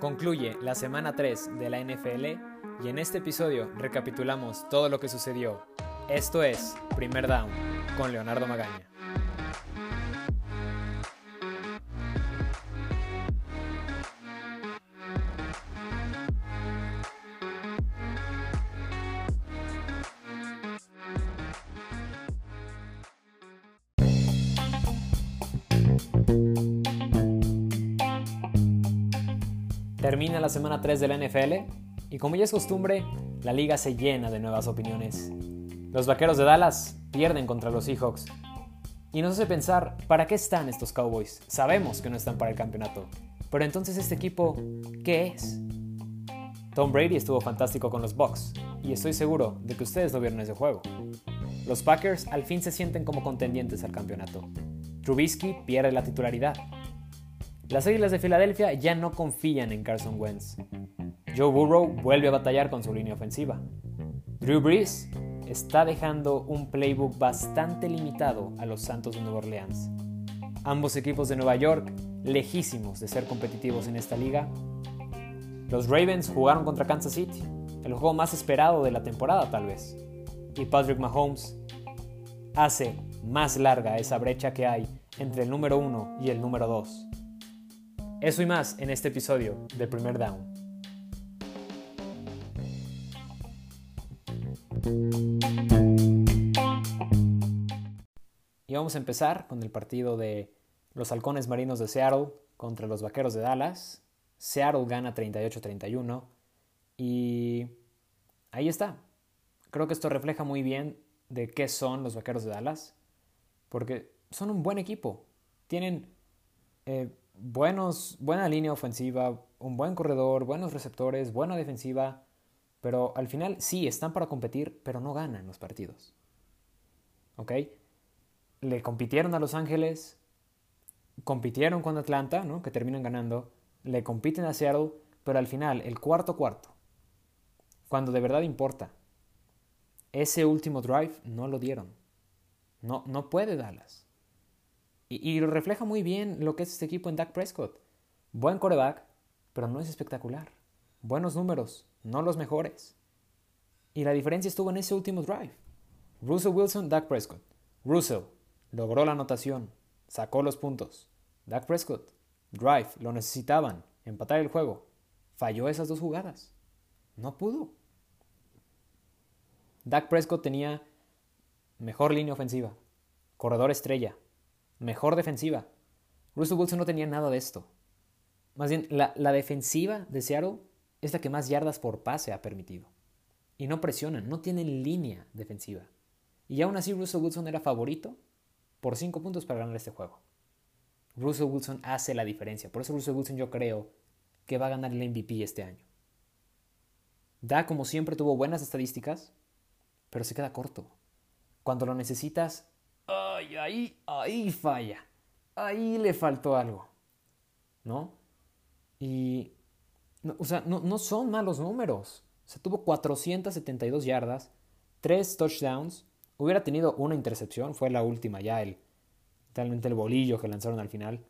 Concluye la semana 3 de la NFL y en este episodio recapitulamos todo lo que sucedió. Esto es Primer Down con Leonardo Magaña. La semana 3 de la NFL y como ya es costumbre, la liga se llena de nuevas opiniones. Los Vaqueros de Dallas pierden contra los Seahawks. Y nos hace pensar, ¿para qué están estos Cowboys? Sabemos que no están para el campeonato. Pero entonces este equipo, ¿qué es? Tom Brady estuvo fantástico con los Bucks y estoy seguro de que ustedes lo vieron ese juego. Los Packers al fin se sienten como contendientes al campeonato. Trubisky pierde la titularidad las Águilas de Filadelfia ya no confían en Carson Wentz. Joe Burrow vuelve a batallar con su línea ofensiva. Drew Brees está dejando un playbook bastante limitado a los Santos de Nueva Orleans. Ambos equipos de Nueva York, lejísimos de ser competitivos en esta liga. Los Ravens jugaron contra Kansas City, el juego más esperado de la temporada tal vez. Y Patrick Mahomes hace más larga esa brecha que hay entre el número 1 y el número 2. Eso y más en este episodio de Primer Down. Y vamos a empezar con el partido de los halcones marinos de Seattle contra los vaqueros de Dallas. Seattle gana 38-31 y ahí está. Creo que esto refleja muy bien de qué son los vaqueros de Dallas, porque son un buen equipo. Tienen eh, buenos, buena línea ofensiva, un buen corredor, buenos receptores, buena defensiva, pero al final sí están para competir, pero no ganan los partidos. ¿Ok? Le compitieron a Los Ángeles, compitieron con Atlanta, ¿no? que terminan ganando, le compiten a Seattle, pero al final, el cuarto cuarto, cuando de verdad importa, ese último drive no lo dieron. No, no puede Dallas. Y, refleja muy bien lo que es este equipo en Dak Prescott. Buen coreback, pero no es espectacular. Buenos números, no los mejores. Y la diferencia estuvo en ese último drive. Russell Wilson, Dak Prescott. Russell logró la anotación, sacó los puntos. Dak Prescott, drive, lo necesitaban, empatar el juego. Falló esas dos jugadas. No pudo. Dak Prescott tenía mejor línea ofensiva, corredor estrella, mejor defensiva. Russell Wilson no tenía nada de esto. Más bien, la, defensiva de Seattle es la que más yardas por pase ha permitido. Y no presionan, no tienen línea defensiva. Y aún así Russell Wilson era favorito por 5 puntos para ganar este juego. Russell Wilson hace la diferencia. Por eso Russell Wilson yo creo que va a ganar el MVP este año. Da como siempre tuvo buenas estadísticas, pero se queda corto. Cuando lo necesitas, ahí, ahí falla. Ahí le faltó algo. ¿No? Y, o sea, no, son malos números. O sea, tuvo 472 yardas, 3 touchdowns, hubiera tenido una intercepción, fue la última ya, el, realmente el bolillo que lanzaron al final,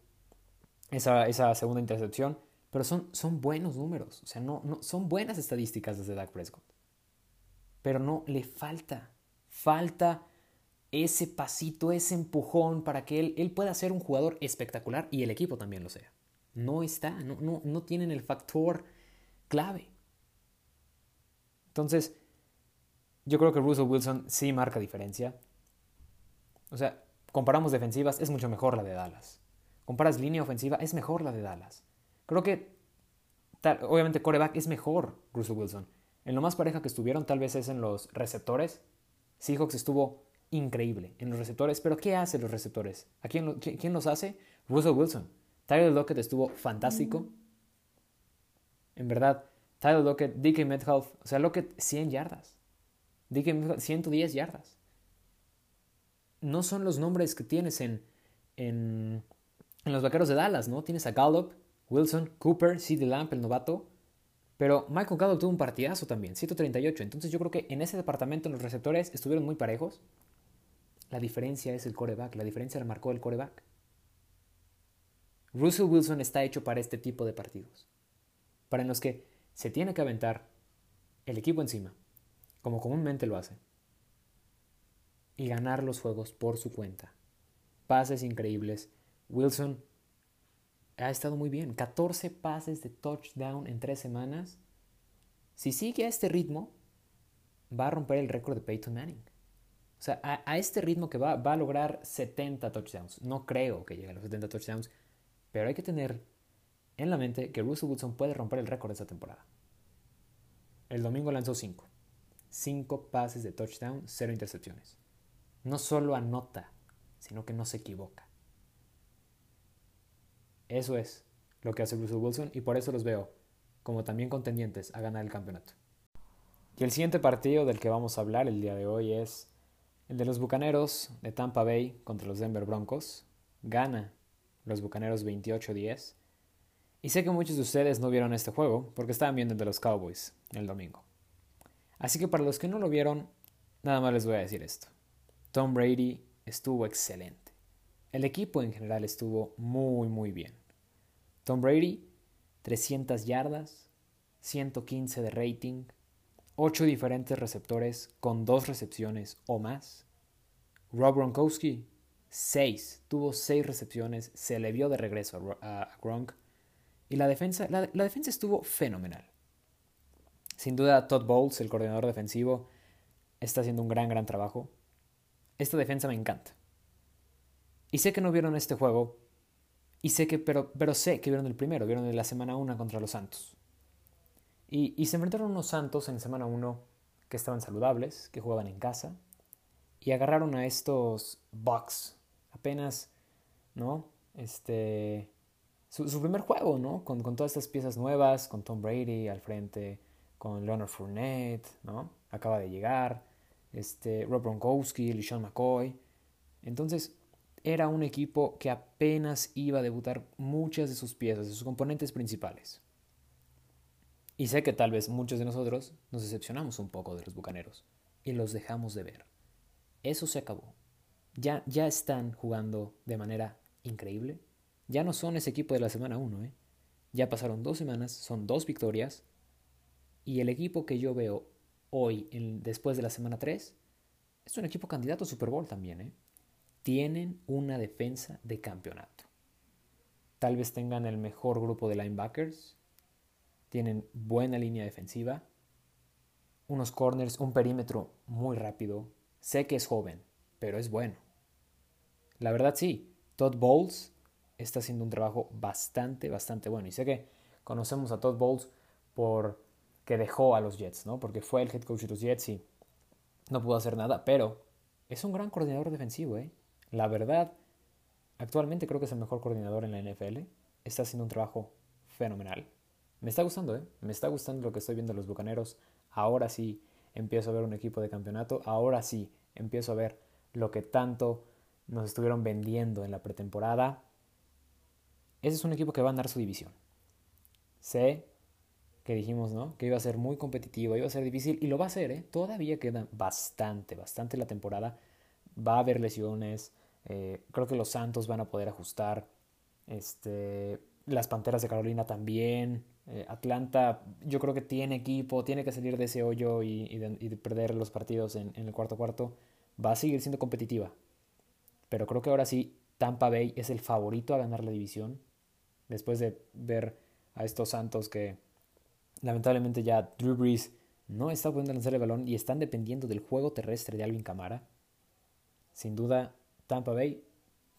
esa, esa segunda intercepción, pero son, son buenos números, o sea, no, no, son buenas estadísticas desde Dak Prescott. Pero no, le falta, falta ese pasito, ese empujón para que él, él pueda ser un jugador espectacular y el equipo también lo sea. No está, no, no, no tienen el factor clave. Entonces, yo creo que Russell Wilson sí marca diferencia. O sea, comparamos defensivas, es mucho mejor la de Dallas. Comparas línea ofensiva, es mejor la de Dallas. Creo que, obviamente, coreback es mejor Russell Wilson. En lo más pareja que estuvieron, tal vez es en los receptores. Seahawks estuvo increíble en los receptores. Pero ¿qué hace los receptores? ¿A quién, quién los hace? Russell Wilson. Tyler Lockett estuvo fantástico. En verdad, Tyler Lockett, DK Metcalf, o sea, Lockett 100 yardas. DK Metcalf 110 yardas. No son los nombres que tienes en, en, en los vaqueros de Dallas, ¿no? Tienes a Gallup, Wilson, Cooper, CD Lamp, el novato. Pero Michael Gallup tuvo un partidazo también, 138. Entonces yo creo que en ese departamento los receptores estuvieron muy parejos. La diferencia es el coreback, la diferencia la marcó el coreback. Russell Wilson está hecho para este tipo de partidos. para en los que se tiene que aventar el equipo encima, como comúnmente lo hace, y ganar los juegos por su cuenta. Pases increíbles. Wilson ha estado muy bien. 14 pases de touchdown en tres semanas. Si sigue a este ritmo, va a romper el récord de Peyton Manning. O sea, a, este ritmo que va, va a lograr 70 touchdowns. No creo que llegue a los 70 touchdowns, pero hay que tener en la mente que Russell Wilson puede romper el récord de esta temporada. El domingo lanzó 5. 5 pases de touchdown, 0 intercepciones. No solo anota, sino que no se equivoca. Eso es lo que hace Russell Wilson y por eso los veo como también contendientes a ganar el campeonato. Y el siguiente partido del que vamos a hablar el día de hoy es el de los Bucaneros de Tampa Bay contra los Denver Broncos. Gana los Bucaneros 28-10. Y sé que muchos de ustedes no vieron este juego porque estaban viendo el de los Cowboys el domingo. Así que para los que no lo vieron, nada más les voy a decir esto. Tom Brady estuvo excelente. El equipo en general estuvo muy muy bien. Tom Brady, 300 yardas, 115 de rating, 8 diferentes receptores con 2 recepciones o más. Rob Gronkowski, 6, tuvo 6 recepciones, se le vio de regreso a, Gronk. Y la defensa, la, defensa estuvo fenomenal. Sin duda, Todd Bowles, el coordinador defensivo, está haciendo un gran, gran trabajo. Esta defensa me encanta. Y sé que no vieron este juego y sé que, pero, pero sé que vieron el primero, vieron de la semana 1 contra los Santos. Y, se enfrentaron unos Santos en semana 1 que estaban saludables, que jugaban en casa, y agarraron a estos Bucks, apenas, ¿no? Este, su, su primer juego, ¿no? Con, con, todas estas piezas nuevas, con Tom Brady al frente, con Leonard Fournette, ¿no? Acaba de llegar, este, Rob Gronkowski, LeSean McCoy. Entonces, era un equipo que apenas iba a debutar muchas de sus piezas, de sus componentes principales. Y sé que tal vez muchos de nosotros nos decepcionamos un poco de los Bucaneros y los dejamos de ver. Eso se acabó. Ya, ya están jugando de manera increíble. Ya no son ese equipo de la semana 1, ¿eh? Ya pasaron dos semanas, son dos victorias. Y el equipo que yo veo hoy, después de la semana 3, es un equipo candidato a Super Bowl también, ¿eh? tienen una defensa de campeonato. Tal vez tengan el mejor grupo de linebackers, tienen buena línea defensiva, unos corners, un perímetro muy rápido. Sé que es joven, pero es bueno. La verdad sí, Todd Bowles está haciendo un trabajo bastante, bastante bueno. Y sé que conocemos a Todd Bowles por que dejó a los Jets, ¿no? Porque fue el head coach de los Jets y no pudo hacer nada, pero es un gran coordinador defensivo, ¿eh? La verdad, actualmente creo que es el mejor coordinador en la NFL. Está haciendo un trabajo fenomenal. Me está gustando, ¿eh? Me está gustando lo que estoy viendo los Bucaneros. Ahora sí empiezo a ver un equipo de campeonato. Ahora sí empiezo a ver lo que tanto nos estuvieron vendiendo en la pretemporada. Ese es un equipo que va a ganar su división. Sé que dijimos, ¿no? Que iba a ser muy competitivo, iba a ser difícil y lo va a ser, ¿eh? Todavía queda bastante, bastante la temporada. Va a haber lesiones, eh, creo que los Santos van a poder ajustar. Este, las Panteras de Carolina también. Eh, Atlanta, yo creo que tiene equipo, tiene que salir de ese hoyo y, de, perder los partidos en, el cuarto cuarto. Va a seguir siendo competitiva. Pero creo que ahora sí, Tampa Bay es el favorito a ganar la división. Después de ver a estos Santos que lamentablemente ya Drew Brees no está pudiendo lanzar el balón y están dependiendo del juego terrestre de Alvin Camara. Sin duda, Tampa Bay,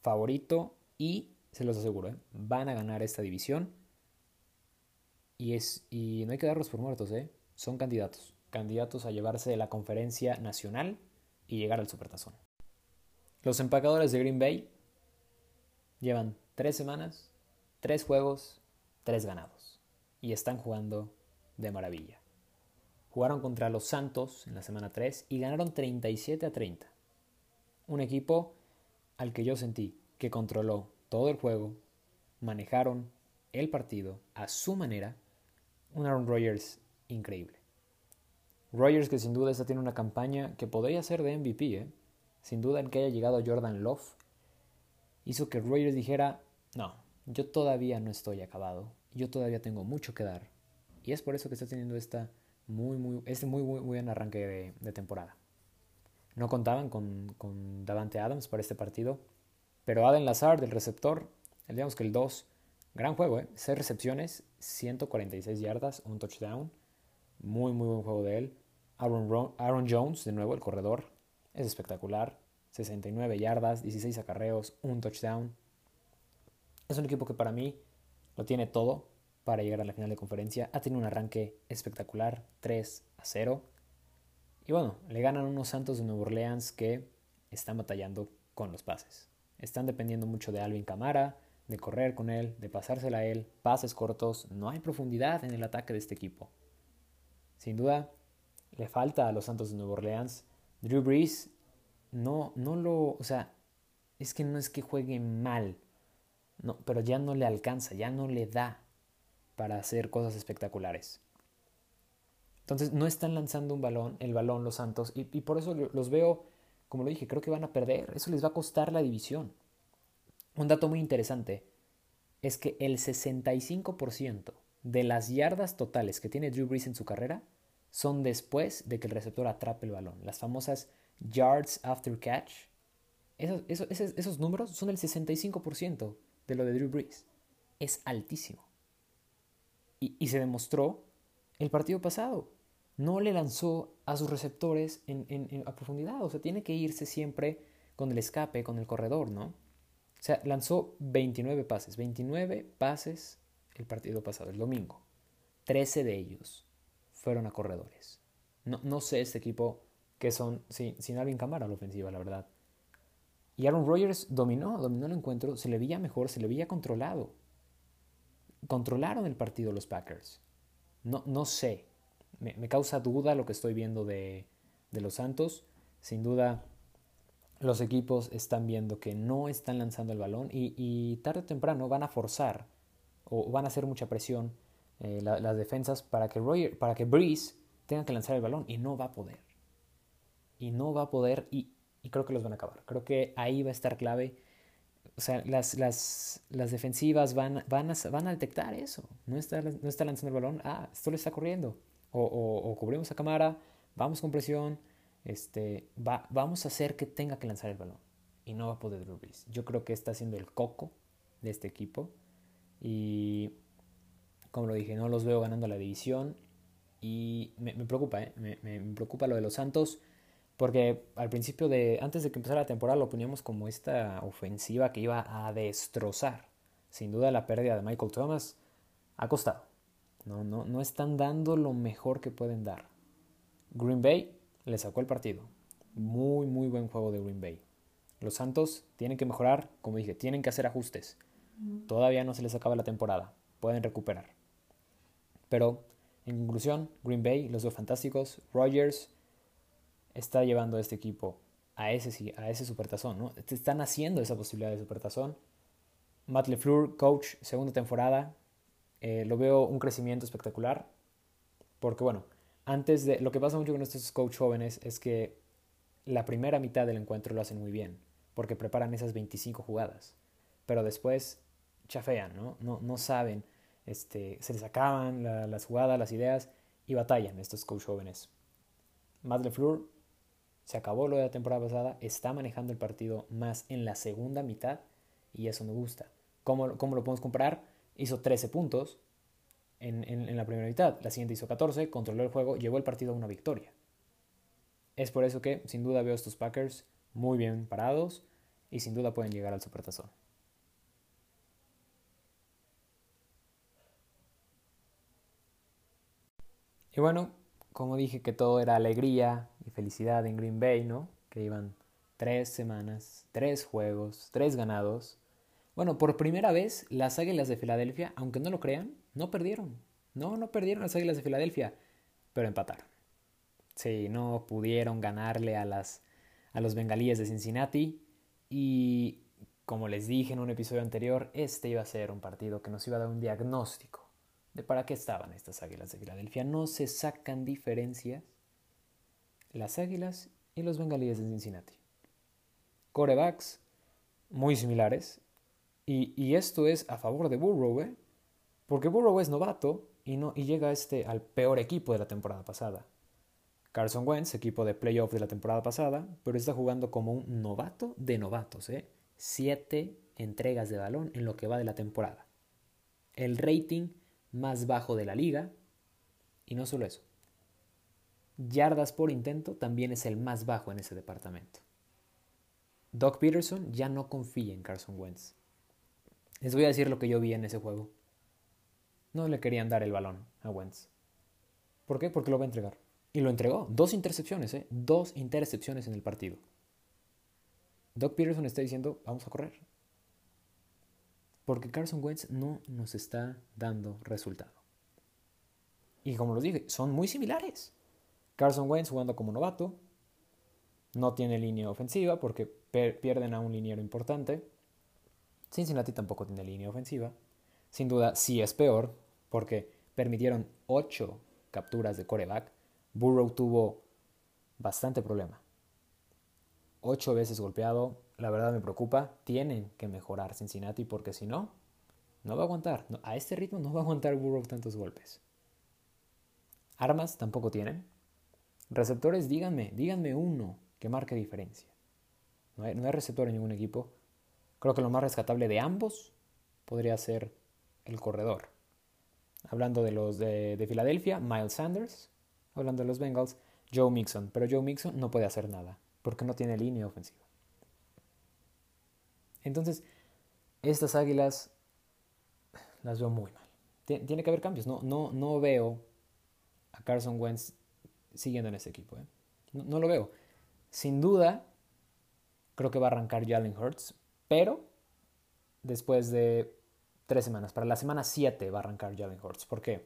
favorito y se los aseguro, ¿eh? van a ganar esta división. Y, no hay que darlos por muertos, ¿eh? son candidatos, candidatos a llevarse la conferencia nacional y llegar al Supertazón. Los empacadores de Green Bay llevan tres semanas, tres juegos, tres ganados y están jugando de maravilla. Jugaron contra los Santos en la semana 3 y ganaron 37 a 30. Un equipo al que yo sentí que controló todo el juego, manejaron el partido a su manera, un Aaron Rodgers increíble. Rodgers que sin duda está tiene una campaña que podría ser de MVP, ¿eh? sin duda el que haya llegado Jordan Love, hizo que Rodgers dijera, no, yo todavía no estoy acabado, yo todavía tengo mucho que dar Y es por eso que está teniendo esta muy, muy, este muy, muy, buen arranque de, temporada. No contaban con, con, Davante Adams para este partido, pero Adam Lazard, el receptor, digamos que el 2, gran juego, ¿eh? 6 recepciones, 146 yardas, un touchdown. Muy, muy buen juego de él. Aaron, Jones, de nuevo, el corredor, es espectacular. 69 yardas, 16 acarreos, un touchdown. Es un equipo que para mí lo tiene todo para llegar a la final de conferencia. Ha tenido un arranque espectacular, 3 a 0. Y bueno, le ganan unos Santos de Nueva Orleans que están batallando con los pases. Están dependiendo mucho de Alvin Camara, de correr con él, de pasársela a él, pases cortos. No hay profundidad en el ataque de este equipo. Sin duda, le falta a los Santos de Nueva Orleans. Drew Brees no, no lo, o sea, es que no es que juegue mal, no, pero ya no le alcanza, ya no le da para hacer cosas espectaculares. Entonces no están lanzando un balón, el balón los Santos, y, y por eso los veo, como lo dije, creo que van a perder, eso les va a costar la división. Un dato muy interesante es que el 65% de las yardas totales que tiene Drew Brees en su carrera son después de que el receptor atrape el balón, las famosas yards after catch, esos, números son el 65% de lo de Drew Brees. Es altísimo. Y, se demostró el partido pasado. No le lanzó a sus receptores en, a profundidad. O sea, tiene que irse siempre con el escape, con el corredor, ¿no? O sea, lanzó 29 pases. 29 pases el partido pasado, el domingo. 13 de ellos fueron a corredores. No, no sé este equipo que son sin, Alvin Camara la ofensiva, la verdad. Y Aaron Rodgers dominó, dominó el encuentro, se le veía mejor, se le veía controlado. Controlaron el partido los Packers. No, no sé, me, causa duda lo que estoy viendo de, los Santos. Sin duda, los equipos están viendo que no están lanzando el balón y, tarde o temprano van a forzar o van a hacer mucha presión eh, las defensas para que, Roger, para que Breeze tenga que lanzar el balón y no va a poder y no va a poder y, creo que los van a acabar. Creo que ahí va a estar clave. O sea, las, las, las defensivas van, van, a, van a detectar eso. No está, no está lanzando el balón. Ah, esto le está corriendo. O, o, cubrimos a cámara, vamos con presión, este, va, vamos a hacer que tenga que lanzar el balón. Y no va a poder Drew Yo creo que está siendo el coco de este equipo. Y como lo dije, no los veo ganando la división. Y me, preocupa, ¿eh? me, me, preocupa lo de los Santos. Porque al principio de, antes de que empezara la temporada, lo poníamos como esta ofensiva que iba a destrozar. Sin duda la pérdida de Michael Thomas ha costado. No, no, no están dando lo mejor que pueden dar. Green Bay le sacó el partido. Muy, muy buen juego de Green Bay. Los Santos tienen que mejorar, como dije, tienen que hacer ajustes. Todavía no se les acaba la temporada. Pueden recuperar. Pero, en conclusión, Green Bay, los dos fantásticos, Rogers, está llevando a este equipo a ese, a ese supertazón, ¿no? Están haciendo esa posibilidad de supertazón. Matt LeFleur, coach, segunda temporada, eh, lo veo un crecimiento espectacular, porque bueno, antes de, lo que pasa mucho con estos coach jóvenes es que la primera mitad del encuentro lo hacen muy bien, porque preparan esas 25 jugadas, pero después chafean, ¿no? No, no saben, este, se les acaban las jugadas, las ideas, y batallan estos coach jóvenes. Matt LeFleur se acabó lo de la temporada pasada, está manejando el partido más en la segunda mitad y eso me gusta. ¿Cómo, lo podemos comparar? Hizo 13 puntos en, la primera mitad, la siguiente hizo 14, controló el juego, llevó el partido a una victoria. Es por eso que sin duda veo a estos Packers muy bien parados y sin duda pueden llegar al Supertazón. Y bueno, como dije que todo era alegría y felicidad en Green Bay, ¿no? Que iban tres semanas, tres juegos, tres ganados. Bueno, por primera vez las Águilas de Filadelfia, aunque no lo crean, no perdieron. No, no perdieron las Águilas de Filadelfia, pero empataron. Sí, no pudieron ganarle a, las, a los bengalíes de Cincinnati y como les dije en un episodio anterior, este iba a ser un partido que nos iba a dar un diagnóstico de para qué estaban estas águilas de Filadelfia. No se sacan diferencias las águilas y los bengalíes de Cincinnati. Corebacks muy similares. Y, esto es a favor de Burrow, ¿eh? Porque Burrow es novato y, llega este al peor equipo de la temporada pasada. Carson Wentz, equipo de playoff de la temporada pasada, pero está jugando como un novato de novatos, ¿eh? Siete entregas de balón en lo que va de la temporada. El rating más bajo de la liga, y no solo eso. Yardas por intento también es el más bajo en ese departamento. Doc Peterson ya no confía en Carson Wentz. Les voy a decir lo que yo vi en ese juego. No le querían dar el balón a Wentz. ¿Por qué? Porque lo va a entregar. Y lo entregó. Dos intercepciones, ¿eh? Dos intercepciones en el partido. Doc Peterson está diciendo, vamos a correr. Porque Carson Wentz no nos está dando resultado. Y como les dije, son muy similares. Carson Wentz jugando como novato. No tiene línea ofensiva porque pierden a un liniero importante. Cincinnati tampoco tiene línea ofensiva. Sin duda, sí es peor porque permitieron 8 capturas de coreback. Burrow tuvo bastante problema. Ocho veces golpeado, la verdad me preocupa. Tienen que mejorar Cincinnati porque si no, no va a aguantar. a este ritmo no va a aguantar Burrow tantos golpes. Armas tampoco tienen. Receptores, díganme, díganme uno que marque diferencia. No hay, receptor en ningún equipo. Creo que lo más rescatable de ambos podría ser el corredor. Hablando de los de, de Filadelfia, Miles Sanders. Hablando de los Bengals, Joe Mixon. Pero Joe Mixon no puede hacer nada porque no tiene línea ofensiva. Entonces, estas águilas las veo muy mal. Tiene que haber cambios. No, no, no veo a Carson Wentz siguiendo en ese equipo. ¿eh? No, no, lo veo. Sin duda, creo que va a arrancar Jalen Hurts, pero después de tres semanas, para la semana 7 va a arrancar Jalen Hurts. ¿Por qué?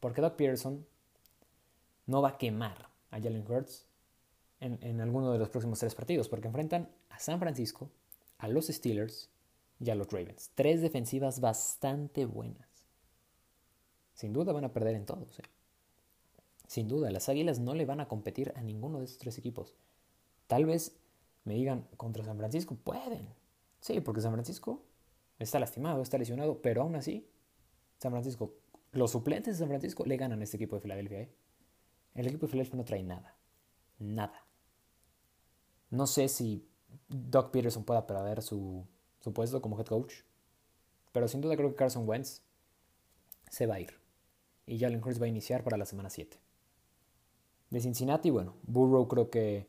Porque Doug Pearson no va a quemar a Jalen Hurts en, en alguno de los próximos tres partidos, porque enfrentan a San Francisco, a los Steelers y a los Ravens. Tres defensivas bastante buenas. Sin duda van a perder en todos. ¿eh? Sin duda, las Águilas no le van a competir a ninguno de estos tres equipos. Tal vez me digan contra San Francisco, pueden. Sí, porque San Francisco está lastimado, está lesionado, pero aún así, San Francisco, los suplentes de San Francisco le ganan a este equipo de Filadelfia. ¿eh? El equipo de Filadelfia no trae nada. Nada. No sé si Doc Peterson pueda perder su, su puesto como head coach, pero sin duda creo que Carson Wentz se va a ir. Y Jalen Hurts va a iniciar para la semana 7. De Cincinnati, bueno, Burrow creo que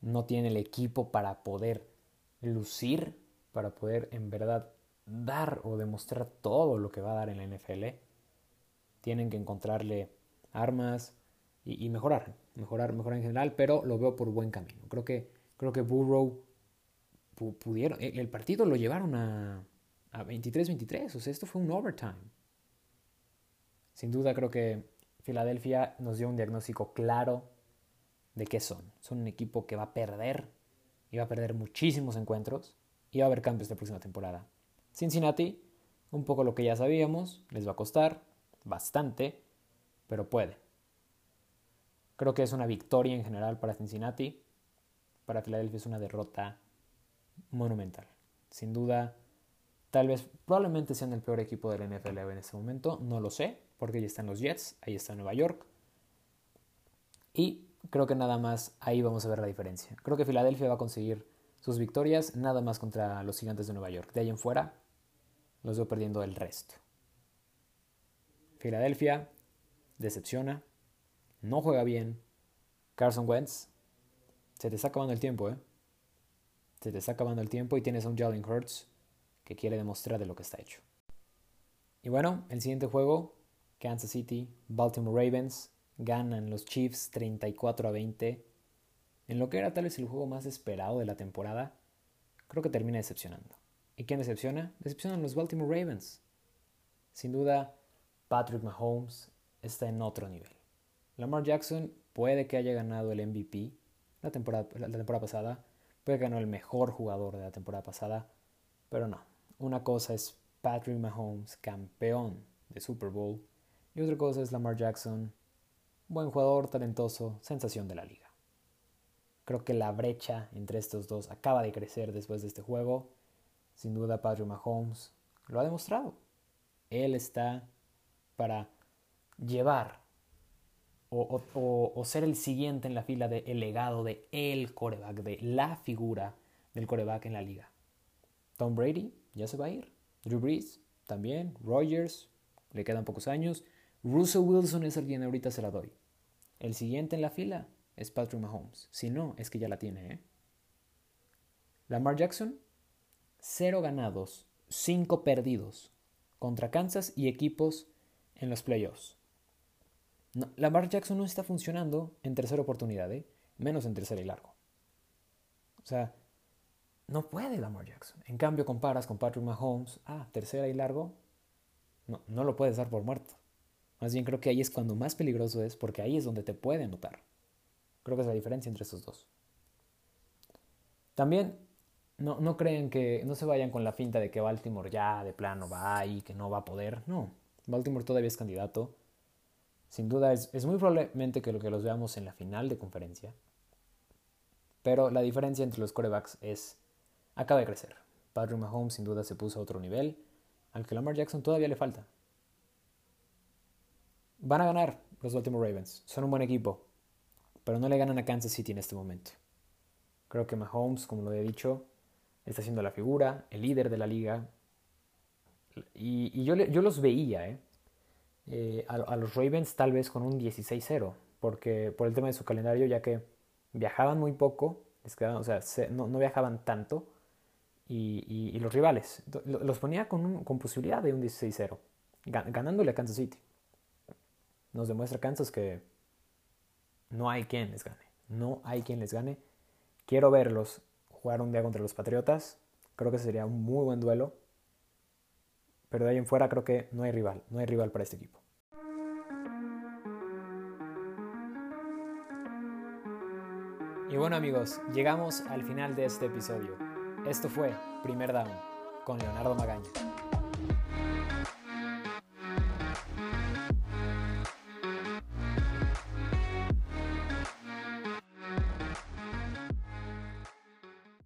no tiene el equipo para poder lucir, para poder en verdad dar o demostrar todo lo que va a dar en la NFL. Tienen que encontrarle armas y, mejorar, mejorar, mejorar en general, pero lo veo por buen camino. Creo que, creo que Burrow pudieron, el partido lo llevaron a, a 23-23, o sea, esto fue un overtime. Sin duda creo que Filadelfia nos dio un diagnóstico claro de qué son. Son un equipo que va a perder y va a perder muchísimos encuentros y va a haber cambios la próxima temporada. Cincinnati, un poco lo que ya sabíamos, les va a costar bastante, pero puede. Creo que es una victoria en general para Cincinnati. Para Filadelfia es una derrota monumental. Sin duda, tal vez, probablemente sean el peor equipo del NFL en este momento, no lo sé, porque ahí están los Jets, ahí está Nueva York. Y creo que nada más ahí vamos a ver la diferencia. Creo que Filadelfia va a conseguir sus victorias nada más contra los gigantes de Nueva York. De ahí en fuera, los veo perdiendo el resto. Filadelfia decepciona, no juega bien. Carson Wentz, se te está acabando el tiempo, ¿eh? Se te está acabando el tiempo y tienes a un Jalen Hurts que quiere demostrar de lo que está hecho. Y bueno, el siguiente juego Kansas City, Baltimore Ravens ganan los Chiefs 34 a 20. En lo que era tal vez el juego más esperado de la temporada, creo que termina decepcionando. ¿Y quién decepciona? Decepcionan los Baltimore Ravens. Sin duda, Patrick Mahomes está en otro nivel. Lamar Jackson puede que haya ganado el MVP la temporada, la temporada pasada, puede que ganó el mejor jugador de la temporada pasada, pero no. Una cosa es Patrick Mahomes, campeón de Super Bowl, y otra cosa es Lamar Jackson, buen jugador, talentoso, sensación de la liga. Creo que la brecha entre estos dos acaba de crecer después de este juego. Sin duda, Patrick Mahomes lo ha demostrado. Él está para llevar o, ser el siguiente en la fila del legado de el coreback, de la figura del coreback en la liga. Tom Brady ya se va a ir. Drew Brees también. Rogers, le quedan pocos años. Russell Wilson es el quien ahorita se la doy. El siguiente en la fila es Patrick Mahomes. Si no, es que ya la tiene, ¿eh? Lamar Jackson, cero ganados, cinco perdidos contra Kansas y equipos en los playoffs. No, Lamar Jackson no está funcionando en tercera oportunidad, ¿eh? menos en tercera y largo. O sea, no puede Lamar Jackson. En cambio, comparas con Patrick Mahomes, ah, tercera y largo, no, no lo puedes dar por muerto. Más bien creo que ahí es cuando más peligroso es porque ahí es donde te puede notar. Creo que es la diferencia entre estos dos. También no, no creen que no se vayan con la finta de que Baltimore ya de plano va y que no va a poder. No, Baltimore todavía es candidato. Sin duda es, es muy probablemente que lo que los veamos en la final de conferencia. Pero la diferencia entre los corebacks es acaba de crecer. Patrick Mahomes sin duda se puso a otro nivel, al que Lamar Jackson todavía le falta. Van a ganar los Baltimore Ravens. Son un buen equipo. Pero no le ganan a Kansas City en este momento. Creo que Mahomes, como lo he dicho, está siendo la figura, el líder de la liga. Y, yo, yo, los veía, ¿eh? eh a, los Ravens tal vez con un 16-0, porque por el tema de su calendario, ya que viajaban muy poco, o sea, no, viajaban tanto, y, los rivales, los ponía con, con posibilidad de un 16-0, ganándole a Kansas City nos demuestra Kansas que no hay quien les gane. No hay quien les gane. Quiero verlos jugar un día contra los Patriotas. Creo que sería un muy buen duelo. Pero de ahí en fuera creo que no hay rival. No hay rival para este equipo. Y bueno amigos, llegamos al final de este episodio. Esto fue Primer Down con Leonardo Magaña.